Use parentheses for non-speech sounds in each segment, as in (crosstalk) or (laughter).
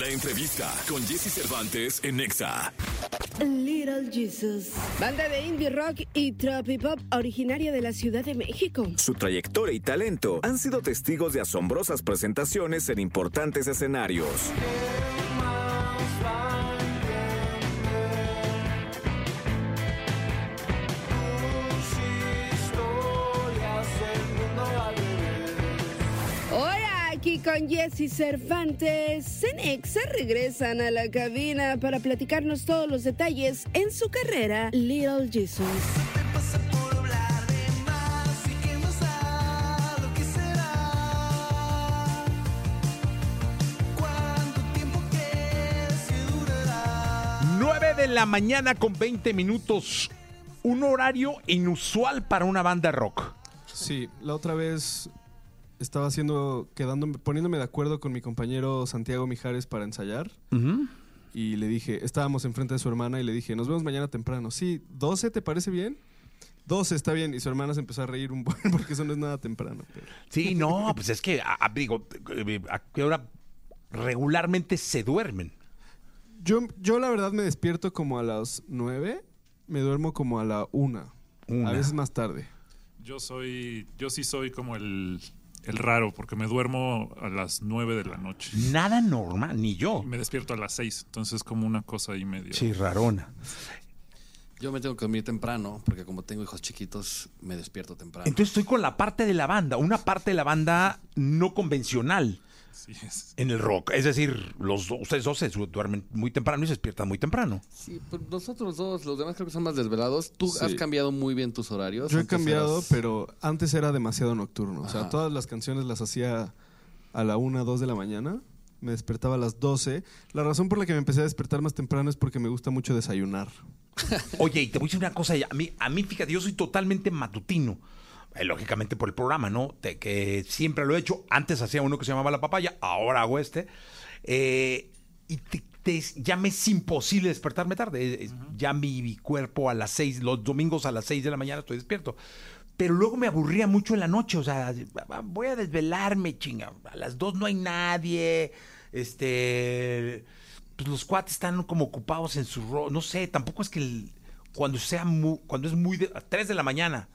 La entrevista con Jesse Cervantes en Nexa. Little Jesus. Banda de indie rock y tropipop originaria de la Ciudad de México. Su trayectoria y talento han sido testigos de asombrosas presentaciones en importantes escenarios. Aquí con Jesse Cervantes, Cenexa regresan a la cabina para platicarnos todos los detalles en su carrera Little Jesus. Nueve de la mañana con 20 minutos. Un horario inusual para una banda rock. Sí, la otra vez estaba haciendo, quedándome, poniéndome de acuerdo con mi compañero Santiago Mijares para ensayar. Y le dije, estábamos enfrente de su hermana y le dije, nos vemos mañana temprano. Sí, ¿12 te parece bien? 12 está bien. Y su hermana se empezó a reír un buen (laughs) porque eso no es nada temprano. pero- Sí, no, pues es que, a- a- digo, eh, ¿a qué hora regularmente se duermen? Yo, yo la verdad me despierto como a las 9, me duermo como a la 1. Una. A veces más tarde. Yo soy, yo sí soy como el, el raro, porque me duermo a las 9 de la noche. Nada normal, ni yo. Me despierto a las 6, entonces como una cosa ahí medio. Sí, rarona. Yo me tengo que dormir temprano, porque como tengo hijos chiquitos, me despierto temprano. Entonces estoy con la parte de la banda, una parte de la banda no convencional Es- en el rock. Es decir, los do- ustedes dos se duermen muy temprano y se despiertan muy temprano. Sí, pues nosotros dos, los demás creo que son más desvelados. Tú Sí. has cambiado muy bien tus horarios. Yo he cambiado, eras- pero antes era demasiado nocturno. O sea, todas las canciones las hacía a la 1, 2 de la mañana. Me despertaba a las 12. La razón por la que me empecé a despertar más temprano es porque me gusta mucho desayunar. (laughs) Oye, y te voy a decir una cosa, a mí, a mí fíjate, yo soy totalmente matutino. Eh, lógicamente por el programa, ¿no? Que siempre lo he hecho. Antes hacía uno que se llamaba La Papaya, ahora hago este. Eh, y te- te- ya me es imposible despertarme tarde. Eh, Ya mi, mi cuerpo a las seis, los domingos a las seis de la mañana estoy despierto. Pero luego me aburría mucho en la noche, o sea, voy a desvelarme, chinga. A las dos no hay nadie. Este. Pues los cuates están como ocupados en su rol. No sé, tampoco es que el- cuando sea mu- cuando es muy de, a 3 de la mañana,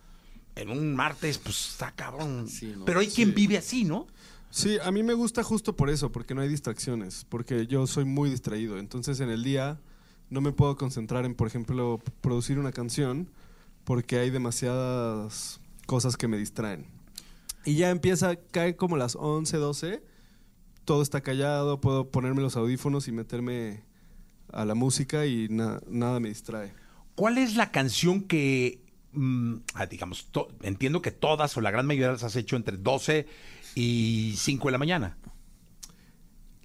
en un martes, pues está cabrón. Sí, ¿no? Pero hay quien vive así, ¿no? Sí, a mí me gusta justo por eso, porque no hay distracciones, porque yo soy muy distraído. Entonces en el día no me puedo concentrar en, por ejemplo, producir una canción, porque hay demasiadas cosas que me distraen. Y ya empieza, cae como las 11, 12, todo está callado, puedo ponerme los audífonos y meterme a la música y na- nada me distrae. ¿Cuál es la canción que, mm, ah, digamos, to- entiendo que todas o la gran mayoría las has hecho entre 12 y 5 de la mañana?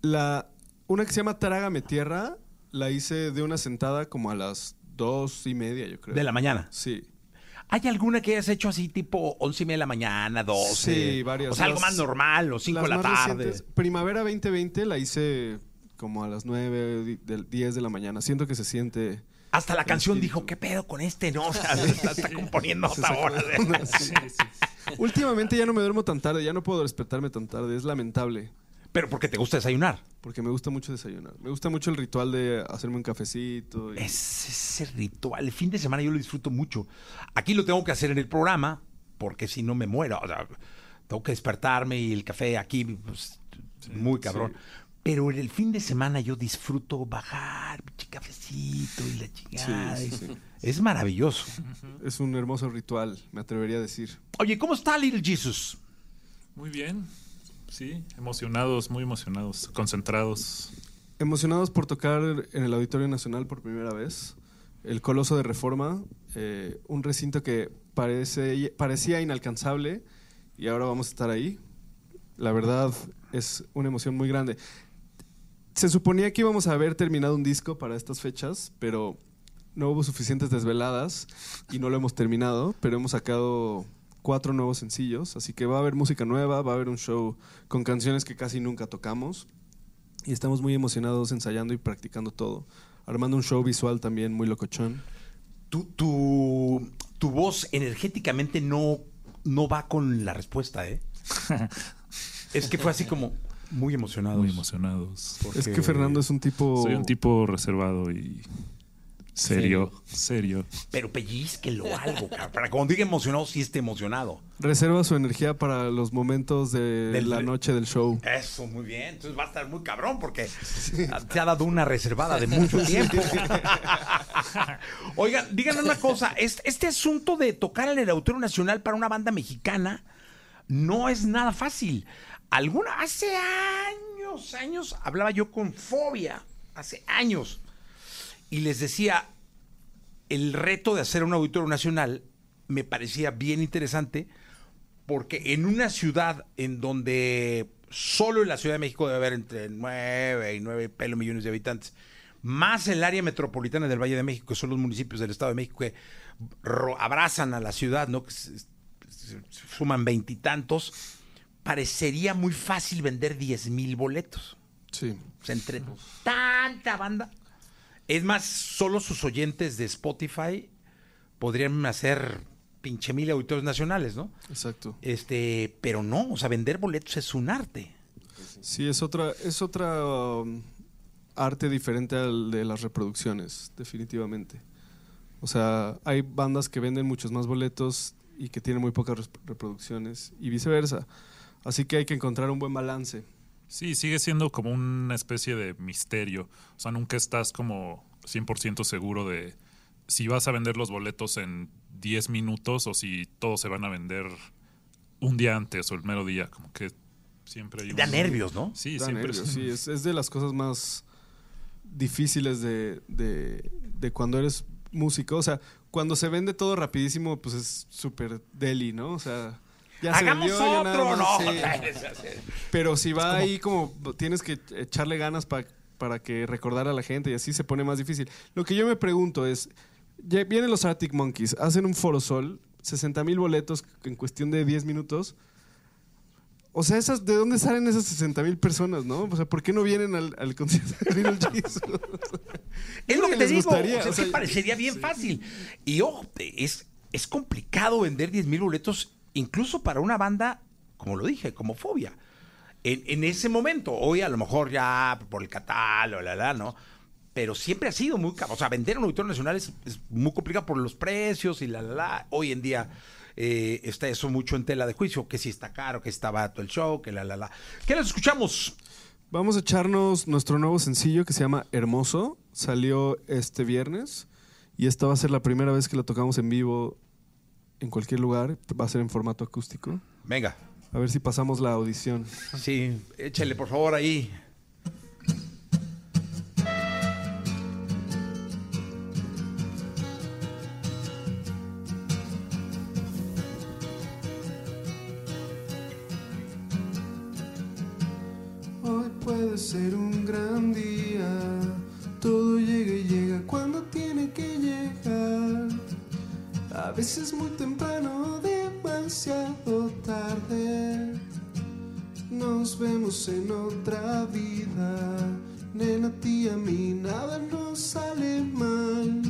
La, una que se llama Trágame Tierra, la hice de una sentada como a las dos y media, yo creo. De la mañana. Sí. ¿Hay alguna que hayas hecho así tipo 11 y media de la mañana, 12? Sí, varias. O sea, algo más normal, o 5 de la tarde. recientes, Primavera 2020 la hice como a las 9, di- del 10 de la mañana. Siento que se siente... Hasta la canción dijo, ¿qué pedo con este? No, (laughs) o sea, está, está componiendo hasta ahora. (laughs) Últimamente ya no me duermo tan tarde, ya no puedo despertarme tan tarde. Es lamentable, Pero porque te gusta desayunar. porque me gusta mucho desayunar. Me gusta mucho el ritual de hacerme un cafecito. y- Es ese ritual. El fin de semana yo lo disfruto mucho. Aquí lo tengo que hacer en el programa, porque si no me muero. O sea, tengo que despertarme y el café aquí, pues, muy cabrón. Pero en el fin de semana yo disfruto bajar, pinche cafecito y la chingada. Sí, sí, sí. Es maravilloso. Es un hermoso ritual, me atrevería a decir. Oye, ¿cómo está Little Jesus? Muy bien. Sí, emocionados, muy emocionados, concentrados. Emocionados por tocar en el Auditorio Nacional por primera vez. El Coloso de Reforma, eh, un recinto que parece, parecía inalcanzable y ahora vamos a estar ahí. La verdad es una emoción muy grande. Se suponía que íbamos a haber terminado un disco para estas fechas, pero no hubo suficientes desveladas y no lo hemos terminado, pero hemos sacado cuatro nuevos sencillos, así que va a haber música nueva, va a haber un show con canciones que casi nunca tocamos y estamos muy emocionados ensayando y practicando todo, armando un show visual también muy locochón. Tu, tu, tu voz energéticamente no, no va con la respuesta, ¿eh? (laughs) es que fue así como... Muy emocionados. muy emocionados. Es que Fernando es un tipo. Soy un tipo reservado y serio, serio. Pero pellizquelo algo, cabrón. Para cuando diga emocionado, sí esté emocionado. Reserva su energía para los momentos de Del- la noche del show. Eso, muy bien. Entonces va a estar muy cabrón porque te ha dado una reservada de mucho tiempo. Oigan, díganme una cosa. Este, este asunto de tocar en el Auditorio Nacional para una banda mexicana no es nada fácil. Alguna, hace años, años, hablaba yo con Fobia. Hace años. Y les decía, el reto de hacer un Auditorio Nacional me parecía bien interesante porque en una ciudad en donde solo en la Ciudad de México debe haber entre 9 y 9 pelo millones de habitantes, más el área metropolitana del Valle de México, que son los municipios del Estado de México que abrazan a la ciudad, ¿no? Que se suman veintitantos, parecería muy fácil vender 10 mil boletos. Sí. O sea, entre tanta banda. Es más, solo sus oyentes de Spotify podrían hacer pinche mil auditorios nacionales, ¿no? Exacto. Este, pero no, o sea, vender boletos es un arte. Sí, es otra, es otra um, arte diferente al de las reproducciones, definitivamente. O sea, hay bandas que venden muchos más boletos y que tienen muy pocas reproducciones y viceversa. Así que hay que encontrar un buen balance. Sí, sigue siendo como una especie de misterio. O sea, nunca estás como 100% seguro de si vas a vender los boletos en 10 minutos o si todos se van a vender un día antes o el mero día. Como que siempre hay un... Da nervios, ¿no? Sí, Da siempre nervios, es- sí, es, es de las cosas más difíciles de, de- de cuando eres músico. O sea, cuando se vende todo rapidísimo, pues es súper deli, ¿no? O sea, ya se Hagamos vendió, otro, no. (laughs) Pero si va ahí como tienes que echarle ganas pa- para que recordar a la gente y así se pone más difícil. Lo que yo me pregunto es, ya vienen los Arctic Monkeys, hacen un Forosol, 60 mil boletos en cuestión de 10 minutos. O sea, esas, ¿de dónde salen esas 60 mil personas, no? O sea, ¿por qué no vienen al, al concierto de Little (laughs) Jesus? Es lo que te digo. gustaría, o sea, o sea, parecería bien fácil. Y ojo, es, es complicado vender 10 mil boletos, incluso para una banda, como lo dije, como Fobia. En, en ese momento, hoy a lo mejor ya por el catálogo, la, la, ¿no? Pero siempre ha sido muy caro. O sea, vender un auditorio nacional es, muy complicado por los precios y la, la, la. Hoy en día eh, está eso mucho en tela de juicio, que si está caro, que está barato el show, que la, la, la. ¿Qué les escuchamos? Vamos a echarnos nuestro nuevo sencillo que se llama Hermoso. Salió este viernes y esta va a ser la primera vez que lo tocamos en vivo en cualquier lugar. Va a ser en formato acústico. Venga. A ver si pasamos la audición. Sí, échale por favor ahí. Veces muy temprano, demasiado tarde. Nos vemos en otra vida. Nena, a ti y a mí nada nos sale mal.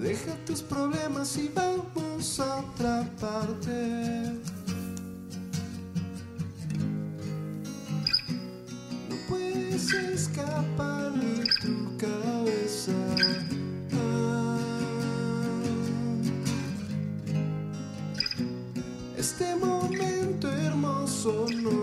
Deja tus problemas y vamos a otra parte. No puedes escapar hermoso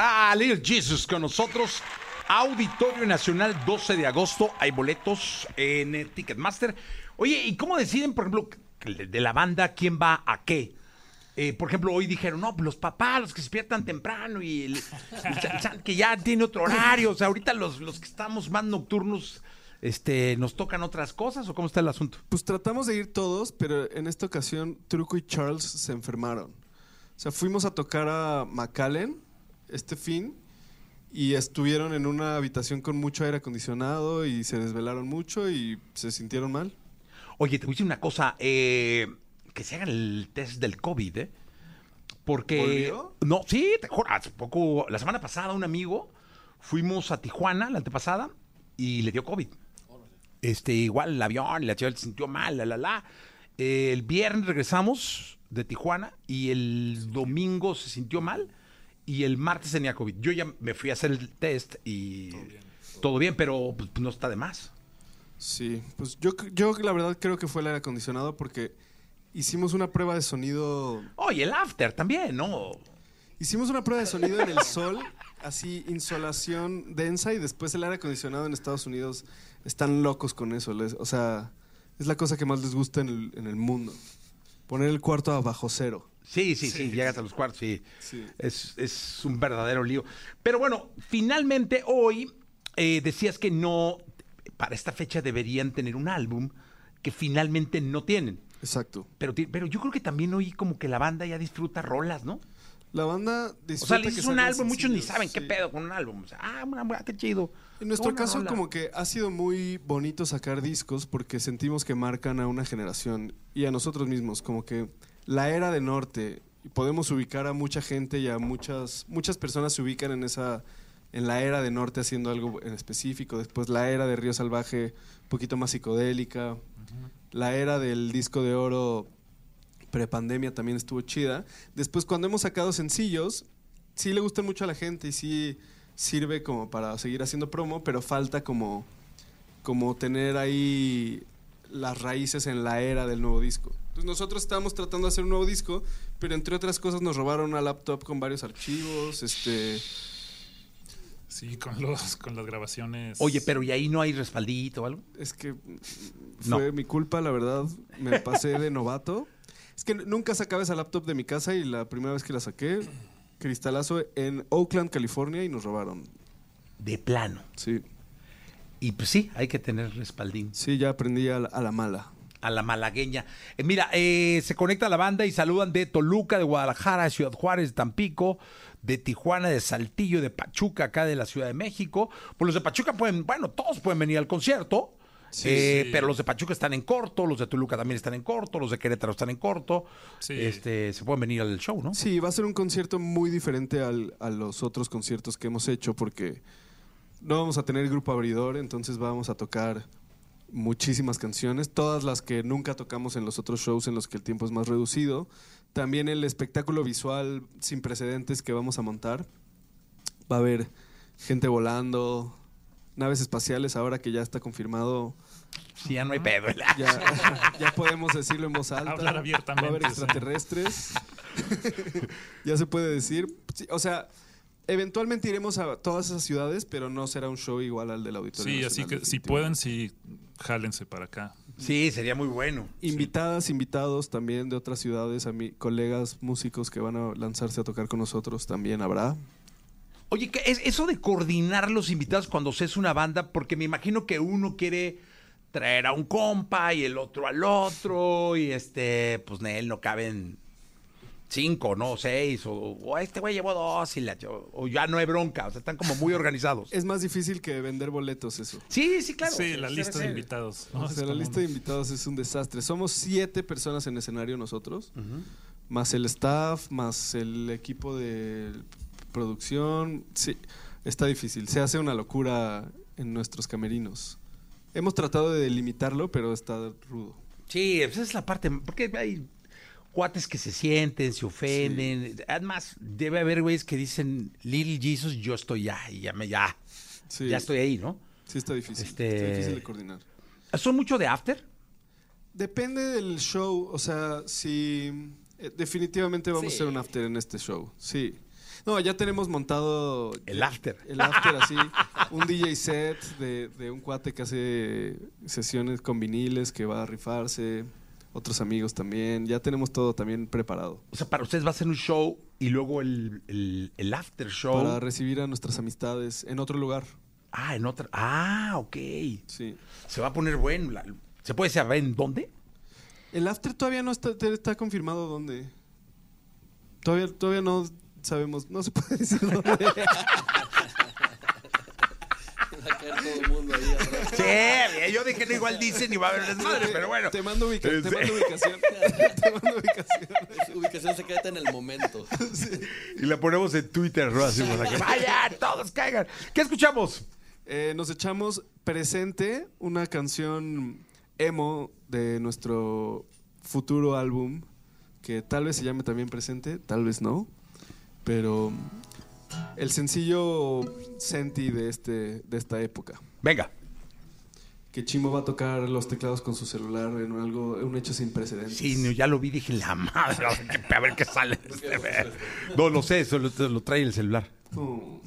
Ah, Little Jesus con nosotros. Auditorio Nacional 12 de agosto. Hay boletos en Ticketmaster. Oye, ¿y cómo deciden, por ejemplo, de la banda quién va a qué? Eh, por ejemplo, hoy dijeron, no, los papás, los que se despiertan temprano y el, el que ya tiene otro horario. O sea, ahorita los, los que estamos más nocturnos, este, ¿nos tocan otras cosas o cómo está el asunto? Pues tratamos de ir todos, pero en esta ocasión Truco y Charles se enfermaron. O sea, fuimos a tocar a McAllen este fin y estuvieron en una habitación con mucho aire acondicionado y se desvelaron mucho y se sintieron mal. Oye, te voy a decir una cosa, eh, que se hagan el test del COVID, ¿eh? Porque... ¿Volvió? No, sí, te juro, hace poco, la semana pasada un amigo, fuimos a Tijuana, la antepasada, y le dio COVID. Este, igual el avión, la chica se sintió mal, la, la, la. Eh, el viernes regresamos de Tijuana y el domingo se sintió mal y el martes tenía COVID. Yo ya me fui a hacer el test y todo bien, pero pues, no está de más. Sí, pues yo, yo la verdad creo que fue el aire acondicionado porque hicimos una prueba de sonido Oye, el after también, ¿no? Hicimos una prueba de sonido en el sol, así insolación densa y después el aire acondicionado en Estados Unidos están locos con eso. les- o sea, es la cosa que más les gusta en el, en el mundo. Poner el cuarto a bajo cero. Sí, sí, sí, llegas a los cuartos, sí. Sí. Es, es un verdadero lío. Pero bueno, finalmente hoy eh, decías que no, para esta fecha deberían tener un álbum que finalmente no tienen. Exacto. Pero, pero yo creo que también hoy como que la banda ya disfruta rolas, ¿no? La banda O disfruta sea, le un álbum, muchos ni saben qué pedo con un álbum. O sea, ah, una- qué chido. En nuestro Una caso, rola. como que ha sido muy bonito sacar discos porque sentimos que marcan a una generación y a nosotros mismos. Como que la era de Norte, podemos ubicar a mucha gente y a muchas, muchas personas se ubican en esa en la era de Norte haciendo algo en específico. Después la era de Río Salvaje, un poquito más psicodélica. La era del disco de oro prepandemia también estuvo chida. Después, cuando hemos sacado sencillos, sí le gustan mucho a la gente y sí sirve como para seguir haciendo promo, pero falta como, como tener ahí las raíces en la era del nuevo disco. Entonces nosotros estábamos tratando de hacer un nuevo disco, pero entre otras cosas nos robaron una laptop con varios archivos, este... Sí, con, los, con las grabaciones. Oye, pero ¿y ahí no hay respaldito o algo? Es que No. fue mi culpa, la verdad. Me pasé de novato. Es que nunca sacaba esa laptop de mi casa y la primera vez que la saqué, cristalazo en Oakland, California, y nos robaron. De plano. Sí, Y pues sí, hay que tener respaldín. sí, ya aprendí a la, a la mala. a la malagueña. Eh, mira, eh, se conecta la banda y saludan de Toluca, de Guadalajara, de Ciudad Juárez, de Tampico, de Tijuana, de Saltillo, de Pachuca, acá de la Ciudad de México. Pues los de Pachuca pueden, bueno, todos pueden venir al concierto. eh, sí. Pero los de Pachuca están en corto, los de Toluca también están en corto, los de Querétaro están en corto. Sí. Este, se pueden venir al show, ¿no? Sí, va a ser un concierto muy diferente al- a los otros conciertos que hemos hecho porque no vamos a tener grupo abridor, entonces vamos a tocar muchísimas canciones, todas las que nunca tocamos en los otros shows en los que el tiempo es más reducido. También el espectáculo visual sin precedentes que vamos a montar. Va a haber gente volando, naves espaciales, ahora que ya está confirmado, Sí, ya no hay pedo. ya, (laughs) ya podemos decirlo en voz alta. Hablar abiertamente, Va a haber extraterrestres. (laughs) ya se puede decir. O sea, eventualmente iremos a todas esas ciudades, pero no será un show igual al del Auditorio Sí, así que si pueden, sí, jálense para acá. Sí, sería muy bueno. Invitadas, invitados también de otras ciudades, a mí, colegas músicos que van a lanzarse a tocar con nosotros también habrá. Oye, ¿qué es eso de coordinar los invitados cuando se es una banda? Porque me imagino que uno quiere traer a un compa y el otro al otro y este, pues él no caben cinco, no seis, o, o este güey llevó dos y la, o ya no hay bronca, o sea, están como muy organizados. Es más difícil que vender boletos eso. Sí, sí, claro. sí, la lista de invitados. ¿no? O sea, la lista de invitados es un desastre. Somos siete personas en escenario nosotros, más el staff, más el equipo de producción. Sí, está difícil. Se hace una locura en nuestros camerinos. Hemos tratado de delimitarlo, pero está rudo. Sí, esa es la parte, porque hay cuates que se sienten, se ofenden. Además, debe haber güeyes que dicen, Little Jesus, yo estoy ya, y ya, me, ya, Sí, ya estoy ahí, ¿no? sí está difícil. Este- Está difícil de coordinar. ¿Son mucho de after? Depende del show, o sea, si eh, definitivamente vamos a hacer un after en este show, sí. No, ya tenemos montado El after. el after así, un DJ set de, de un cuate que hace sesiones con viniles que va a rifarse, otros amigos también, ya tenemos todo también preparado O sea, para ustedes va a ser un show y luego el, el, el after show. para recibir a nuestras amistades en otro lugar, Ah, en otra. Ah, ok. sí. Se va a poner bueno. la- ¿Se puede saber en dónde? El after todavía no está, está confirmado dónde. Todavía, todavía no sabemos, no se puede decir dónde. (laughs) A caer todo el mundo ahí atrás. Sí, yo dije no igual dicen y va a haber desmadre, pero bueno. Te mando, ubica- te Sí. mando ubicación. (laughs) te mando ubicación. Su ubicación se queda en el momento. Y la ponemos en Twitter, ¿no? Así para que vayan, todos caigan. ¿Qué escuchamos? Eh, nos echamos presente una canción emo de nuestro futuro álbum que tal vez se llame también presente, tal vez no, pero el sencillo Senti de este de esta época. Venga. Que Chimo va a tocar los teclados con su celular en algo un hecho sin precedentes. Sí, no, ya lo vi, dije, la madre, (laughs) a ver qué sale. (laughs) No, lo sé, eso lo, lo trae el celular. Oh.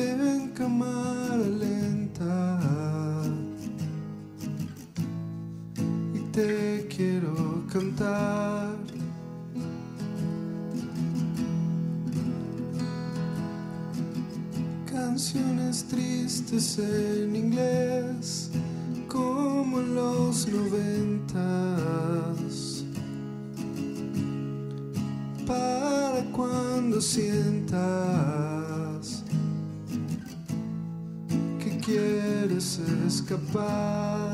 Ven cámara lenta y te quiero cantar. Canciones tristes en inglés capaz.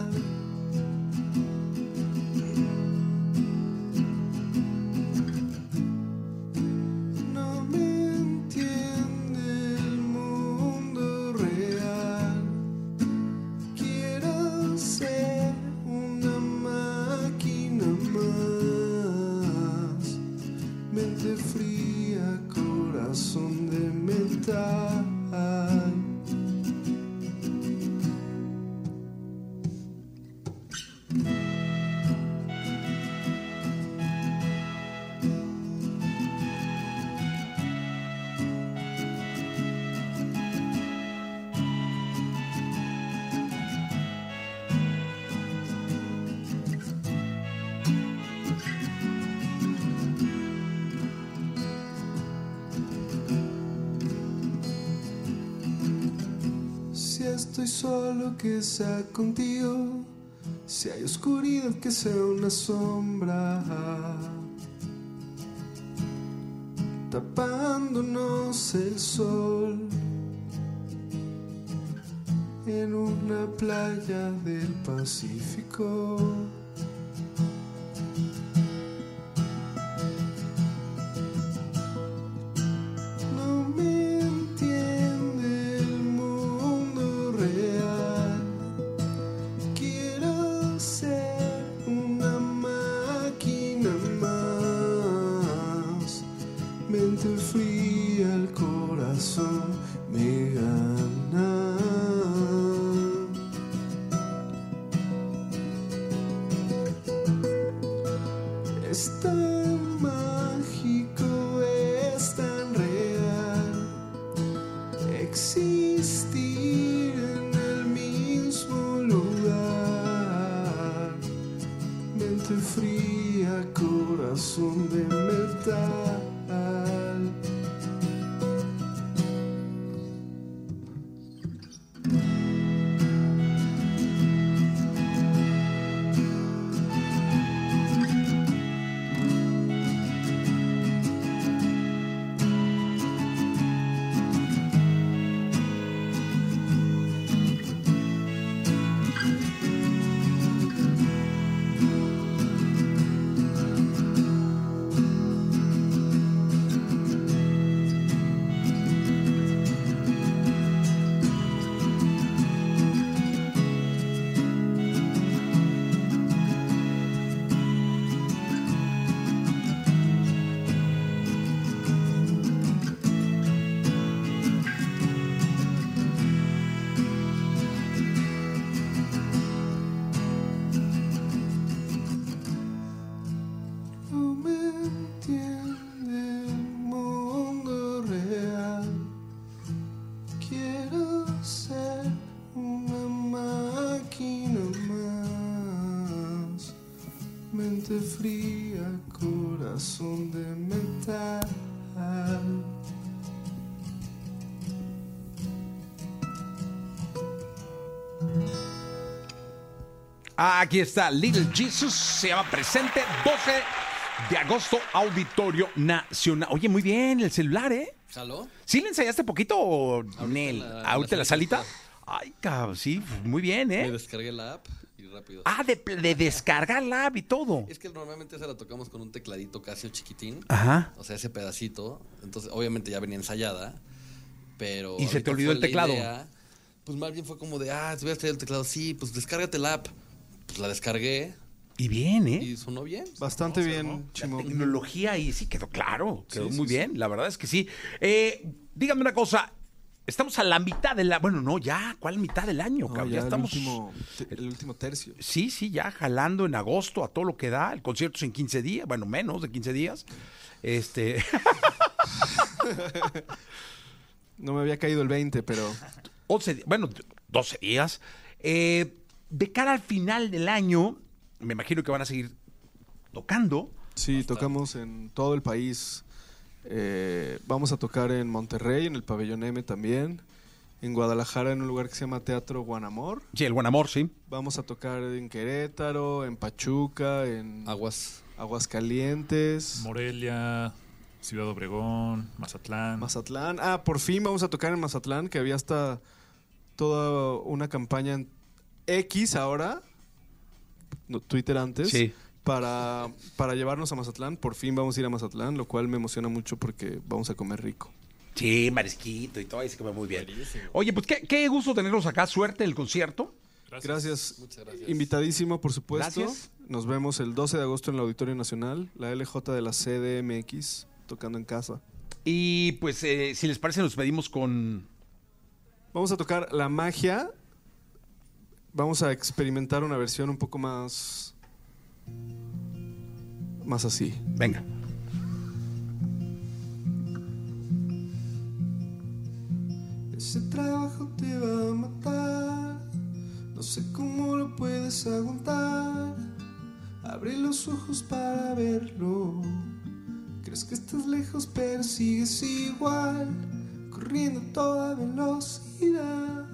Solo, que sea contigo. Si hay oscuridad, que sea una sombra. Tapándonos el sol. En una playa del Pacífico. Corazón de metal. Aquí está Little Jesus, se llama Presente, 12 de agosto, Auditorio Nacional. Oye, muy bien, el celular, ¿eh? ¿Jaló? ¿Sí le ensayaste poquito, o Nel? la- ¿Ahorita la la salita? salita. Ay, cabrón, sí, muy bien, Me ¿eh? descargué la app y rápido. Ah, de, de descargar la app y todo. Es que normalmente esa la tocamos con un tecladito Casio chiquitín. Ajá. O sea, ese pedacito. Entonces, obviamente ya venía ensayada. Pero. Y se te olvidó el la teclado. idea, pues más bien fue como de, ah, te voy a traer el teclado. Sí, pues descárgate la app. Pues la descargué Y bien, ¿eh? y sonó bien. Bastante bien, La Chimo. tecnología ahí sí quedó claro, quedó Sí, muy sí, bien, la verdad es que sí. Eh, dígame una cosa, estamos a la mitad de la, bueno, no, ya, ¿cuál mitad del año? No, cabrón? ya ya el estamos, último, el último tercio. sí, sí, ya jalando en agosto a todo lo que da, el concierto es en 15 días, bueno, menos de 15 días. Este, (laughs) No me había caído el 20, pero (laughs) 11, di- bueno, 12 días. Eh, de cara al final del año, me imagino que van a seguir tocando. sí, tocamos en todo el país. Eh, vamos a tocar en Monterrey, en el Pabellón M también. En Guadalajara, en un lugar que se llama Teatro Guanamor. Sí, el buen amor, sí. Vamos a tocar en Querétaro, en Pachuca, en Aguas. Aguascalientes, Morelia, Ciudad Obregón, Mazatlán. Mazatlán. Ah, por fin vamos a tocar en Mazatlán, que había hasta toda una campaña en X ahora, no, Twitter antes, Sí. para, para llevarnos a Mazatlán. Por fin vamos a ir a Mazatlán, lo cual me emociona mucho porque vamos a comer rico. Sí, marisquito y todo, ahí se come muy bien. Oye, pues qué, qué gusto tenerlos acá, suerte en el concierto. Gracias. Muchas gracias. Invitadísimo, por supuesto. Gracias. Nos vemos el 12 de agosto en el Auditorio Nacional, la LJ de la CDMX, tocando en casa. Y pues, eh, si les parece, nos pedimos con... Vamos a tocar La Magia. Vamos a experimentar una versión un poco más. más así. Venga. Ese trabajo te va a matar. No sé cómo lo puedes aguantar. Abre los ojos para verlo. Crees que estás lejos, pero sigues igual. Corriendo a toda velocidad.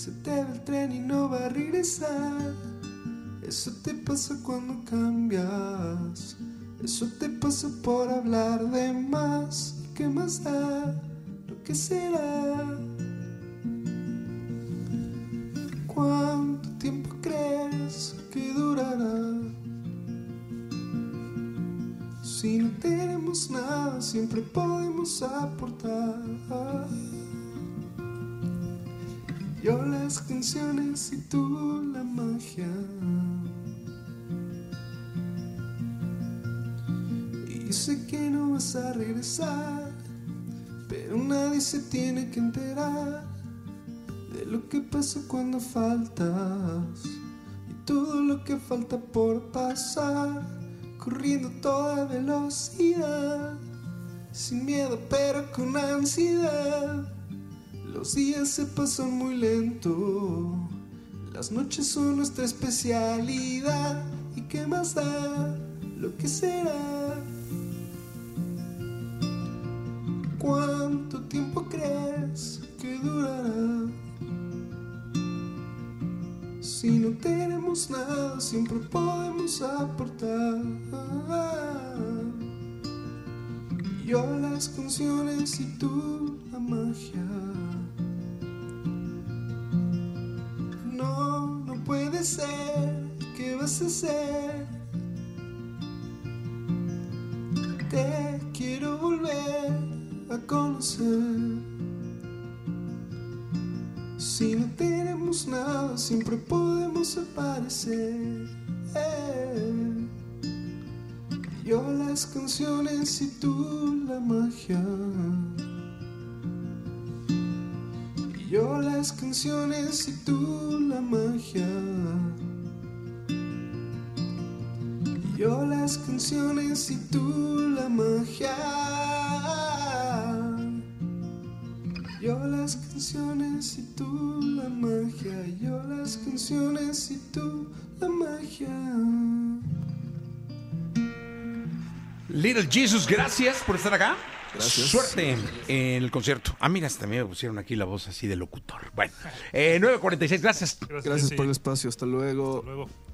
Se te va el tren y no va a regresar. Eso te pasa cuando cambias. Eso te pasa por hablar de más. ¿Y qué más da? Lo que será. ¿Cuánto tiempo crees que durará? Si no tenemos nada, siempre podemos aportar. Yo las canciones y tú la magia. Y sé que no vas a regresar, pero nadie se tiene que enterar de lo que pasa cuando faltas y todo lo que falta por pasar, corriendo toda velocidad, sin miedo pero con ansiedad. Los días se pasan muy lento, las noches son nuestra especialidad. ¿Y qué más da lo que será? ¿Cuánto tiempo crees que durará? Si no tenemos nada, siempre podemos aportar. Yo las canciones y tú la magia. Te quiero volver a conocer. Si no tenemos nada, siempre podemos aparecer. Yo las canciones y tú la magia. Yo las canciones y tú Yo las canciones y tú la magia. Yo las canciones y tú la magia. Yo las canciones y tú la magia. Little Jesus, gracias por estar acá. Gracias. Suerte en el concierto. Ah, mira, hasta me pusieron aquí la voz así de locutor. Bueno, eh, 9.46, gracias. Gracias Jessy. por el espacio. Hasta luego. Hasta luego.